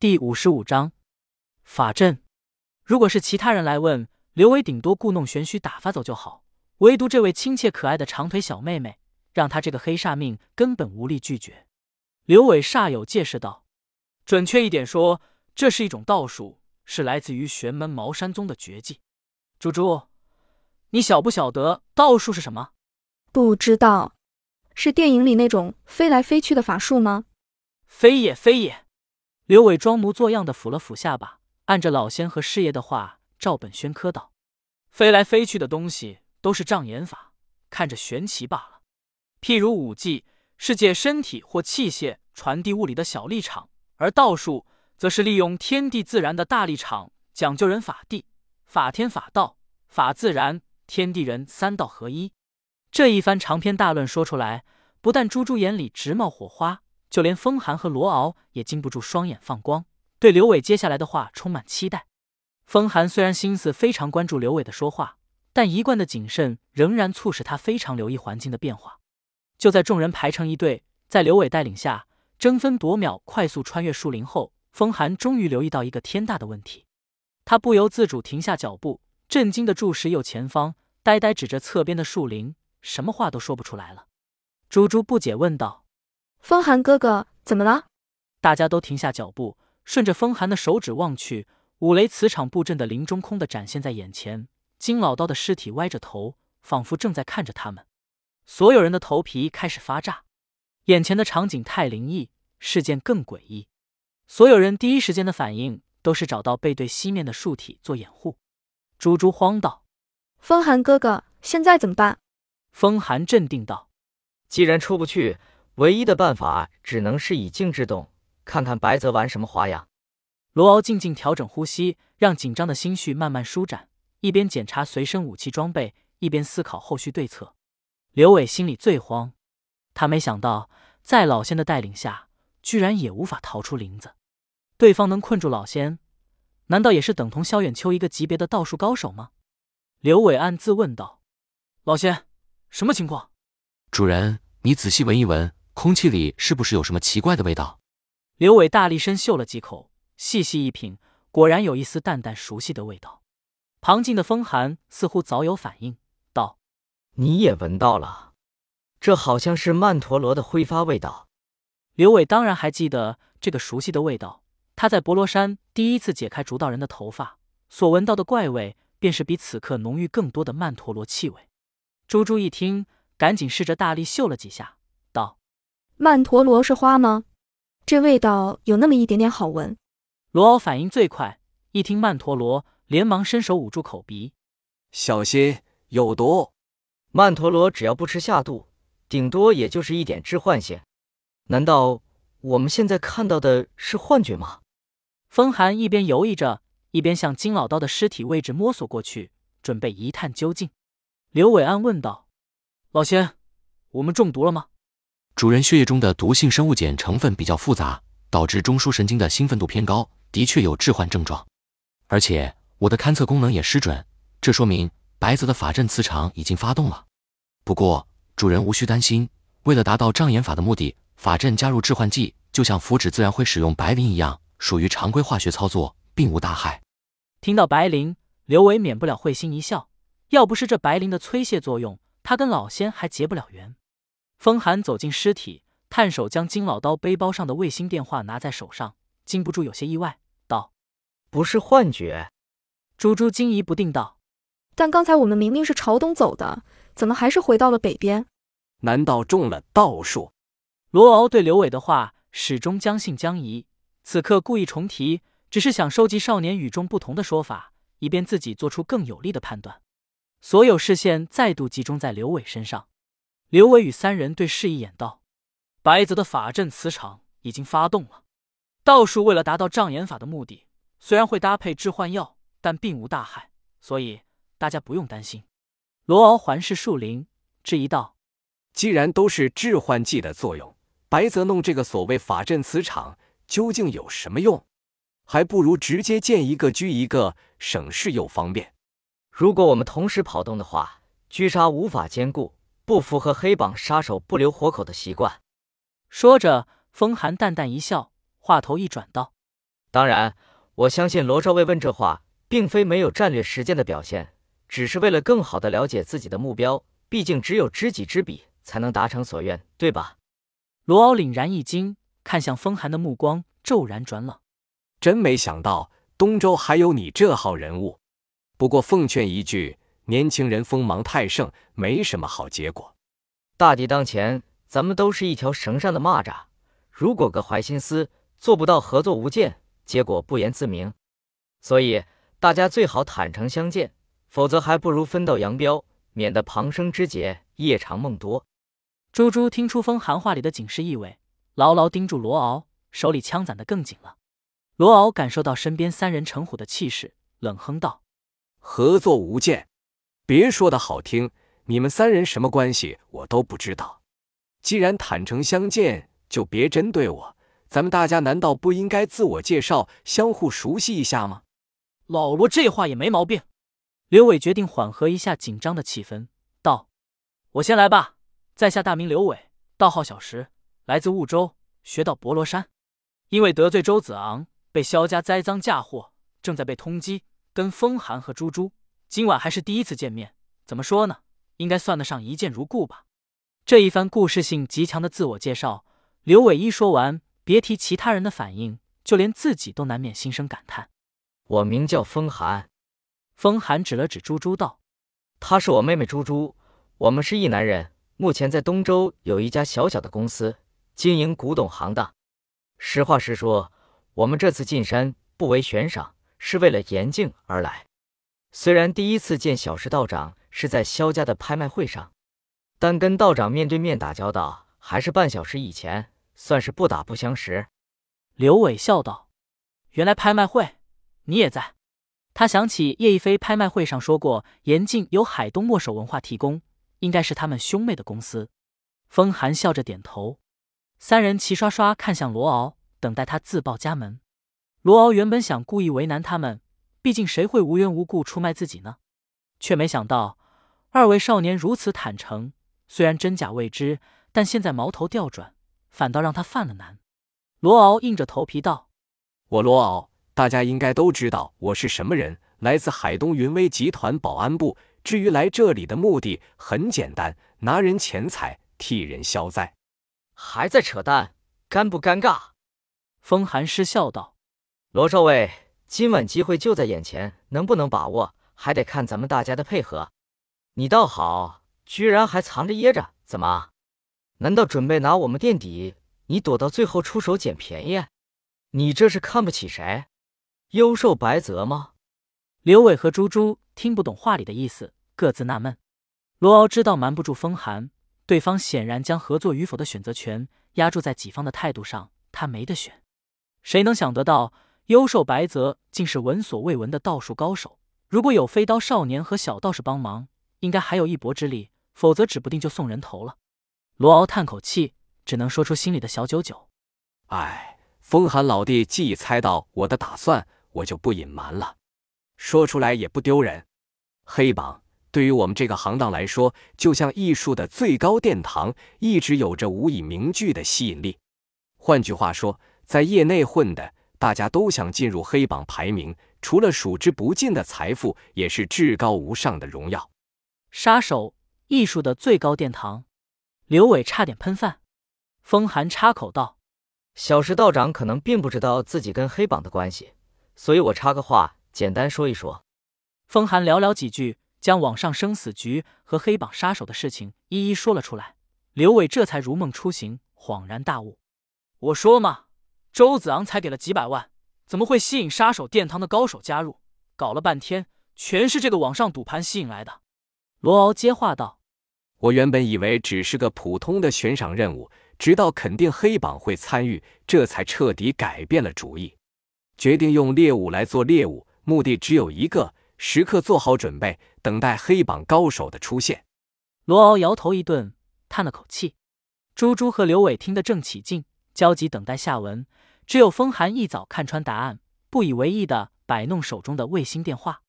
第五十五章法阵。如果是其他人来问，刘伟顶多故弄玄虚打发走就好。唯独这位亲切可爱的长腿小妹妹，让他这个黑煞命根本无力拒绝。刘伟煞有介事道：“准确一点说，这是一种道术，是来自于玄门茅山宗的绝技。猪猪，你晓不晓得道术是什么？不知道，是电影里那种飞来飞去的法术吗？非也非也。”刘伟装模作样的抚了抚下巴，按着老仙和师爷的话照本宣科道：“飞来飞去的东西都是障眼法，看着玄奇罢了。譬如武技是借身体或器械传递物理的小力场，而道术则是利用天地自然的大力场，讲究人法地、法天、法道、法自然、天地人三道合一。”这一番长篇大论说出来，不但猪猪眼里直冒火花。就连风寒和罗敖也禁不住双眼放光，对刘伟接下来的话充满期待。风寒虽然心思非常关注刘伟的说话，但一贯的谨慎仍然促使他非常留意环境的变化。就在众人排成一队，在刘伟带领下争分夺秒快速穿越树林后，风寒终于留意到一个天大的问题，他不由自主停下脚步，震惊的注视右前方，呆呆指着侧边的树林，什么话都说不出来了。猪猪不解问道。风寒哥哥，怎么了？大家都停下脚步，顺着风寒的手指望去，五雷磁场布阵的林中空的展现在眼前。金老刀的尸体歪着头，仿佛正在看着他们。所有人的头皮开始发炸，眼前的场景太灵异，事件更诡异。所有人第一时间的反应都是找到背对西面的树体做掩护。猪猪慌道：“风寒哥哥，现在怎么办？”风寒镇定道：“既然出不去。”唯一的办法只能是以静制动，看看白泽玩什么花样。罗敖静静调整呼吸，让紧张的心绪慢慢舒展，一边检查随身武器装备，一边思考后续对策。刘伟心里最慌，他没想到在老仙的带领下，居然也无法逃出林子。对方能困住老仙，难道也是等同萧远秋一个级别的道术高手吗？刘伟暗自问道：“老仙，什么情况？”主人，你仔细闻一闻。空气里是不是有什么奇怪的味道？刘伟大力深嗅了几口，细细一品，果然有一丝淡淡熟悉的味道。旁近的风寒似乎早有反应，道：“你也闻到了，这好像是曼陀罗的挥发味道。”刘伟当然还记得这个熟悉的味道，他在博罗山第一次解开竹道人的头发，所闻到的怪味，便是比此刻浓郁更多的曼陀罗气味。猪猪一听，赶紧试着大力嗅了几下，道。曼陀罗是花吗？这味道有那么一点点好闻。罗敖反应最快，一听曼陀罗，连忙伸手捂住口鼻，小心有毒。曼陀罗只要不吃下肚，顶多也就是一点致幻性。难道我们现在看到的是幻觉吗？风寒一边犹豫着，一边向金老刀的尸体位置摸索过去，准备一探究竟。刘伟安问道：“老仙，我们中毒了吗？”主人血液中的毒性生物碱成分比较复杂，导致中枢神经的兴奋度偏高，的确有致幻症状。而且我的勘测功能也失准，这说明白泽的法阵磁场已经发动了。不过主人无需担心，为了达到障眼法的目的，法阵加入致幻剂，就像符纸自然会使用白磷一样，属于常规化学操作，并无大害。听到白磷，刘伟免不了会心一笑。要不是这白磷的催泄作用，他跟老仙还结不了缘。风寒走进尸体，探手将金老刀背包上的卫星电话拿在手上，禁不住有些意外，道：“不是幻觉。”猪猪惊疑不定道：“但刚才我们明明是朝东走的，怎么还是回到了北边？难道中了道术？”罗敖对刘伟的话始终将信将疑，此刻故意重提，只是想收集少年与众不同的说法，以便自己做出更有力的判断。所有视线再度集中在刘伟身上。刘伟与三人对视一眼，道：“白泽的法阵磁场已经发动了。道术为了达到障眼法的目的，虽然会搭配致幻药，但并无大害，所以大家不用担心。”罗敖环视树林，质疑道：“既然都是致幻剂的作用，白泽弄这个所谓法阵磁场究竟有什么用？还不如直接建一个拘一个，省事又方便。如果我们同时跑动的话，狙杀无法兼顾。”不符合黑榜杀手不留活口的习惯。说着，风寒淡淡一笑，话头一转道：“当然，我相信罗少尉问这话，并非没有战略实践的表现，只是为了更好的了解自己的目标。毕竟，只有知己知彼，才能达成所愿，对吧？罗敖凛然一惊，看向风寒的目光骤然转冷。真没想到东周还有你这号人物。不过奉劝一句，年轻人锋芒太盛，没什么好结果。大敌当前，咱们都是一条绳上的蚂蚱。如果个怀心思，做不到合作无间，结果不言自明。所以大家最好坦诚相见，否则还不如分道扬镳。免得旁生枝节，夜长梦多。猪猪听出风寒话里的警示意味，牢牢盯住罗敖，手里枪攒得更紧了。罗敖感受到身边三人成虎的气势，冷哼道：“合作无间，别说的好听，你们三人什么关系，我都不知道。既然坦诚相见，就别针对我。咱们大家难道不应该自我介绍，相互熟悉一下吗？”老罗这话也没毛病。刘伟决定缓和一下紧张的气氛，道：“我先来吧，在下大名刘伟，道号小石，来自婺州，学道博罗山。因为得罪周子昂，被萧家栽赃嫁祸，正在被通缉。跟风寒和猪猪今晚还是第一次见面，怎么说呢？应该算得上一见如故吧。”这一番故事性极强的自我介绍，刘伟一说完，别提其他人的反应，就连自己都难免心生感叹：“我名叫风寒。”风寒指了指猪猪道：“她是我妹妹猪猪，我们是一男人，目前在东周有一家小小的公司，经营古董行当。实话实说，我们这次进山不为悬赏，是为了严静而来。虽然第一次见小石道长是在萧家的拍卖会上，但跟道长面对面打交道还是半小时以前，算是不打不相识。”刘伟笑道：“原来拍卖会你也在。”他想起叶一飞拍卖会上说过，严禁由海东墨守文化提供，应该是他们兄妹的公司。风寒笑着点头，三人齐刷刷看向罗敖，等待他自报家门。罗敖原本想故意为难他们，毕竟谁会无缘无故出卖自己呢？却没想到二位少年如此坦诚，虽然真假未知，但现在矛头调转，反倒让他犯了难。罗敖硬着头皮道：“我罗敖。”大家应该都知道我是什么人，来自海东云威集团保安部。至于来这里的目的，很简单，拿人钱财，替人消灾。还在扯淡，尴不尴尬？风寒失笑道：“罗少尉，今晚机会就在眼前，能不能把握，还得看咱们大家的配合。你倒好，居然还藏着掖着，怎么？难道准备拿我们垫底？你躲到最后出手捡便宜？你这是看不起谁？”优寿白泽吗？刘伟和猪猪听不懂话里的意思，各自纳闷。罗敖知道瞒不住风寒，对方显然将合作与否的选择权压注在己方的态度上，他没得选。谁能想得到，优寿白泽竟是闻所未闻的道术高手？如果有飞刀少年和小道士帮忙，应该还有一搏之力；否则，指不定就送人头了。罗敖叹口气，只能说出心里的小九九。唉，风寒老弟既已猜到我的打算。我就不隐瞒了，说出来也不丢人。黑榜对于我们这个行当来说，就像艺术的最高殿堂，一直有着无以名据的吸引力。换句话说，在业内混的，大家都想进入黑榜排名，除了数之不尽的财富，也是至高无上的荣耀。杀手，艺术的最高殿堂。刘伟差点喷饭。风寒插口道：“小石道长可能并不知道自己跟黑榜的关系。”所以我插个话，简单说一说。风寒寥寥几句，将网上生死局和黑榜杀手的事情一一说了出来。刘伟这才如梦初醒，恍然大悟：“我说嘛，周子昂才给了几百万，怎么会吸引杀手殿堂的高手加入？搞了半天，全是这个网上赌盘吸引来的。”罗敖接话道：“我原本以为只是个普通的悬赏任务，直到肯定黑榜会参与，这才彻底改变了主意。”决定用猎物来做猎物，目的只有一个：时刻做好准备，等待黑榜高手的出现。罗敖摇头一顿，叹了口气。猪猪和刘伟听得正起劲，焦急等待下文。只有风寒一早看穿答案，不以为意的摆弄手中的卫星电话。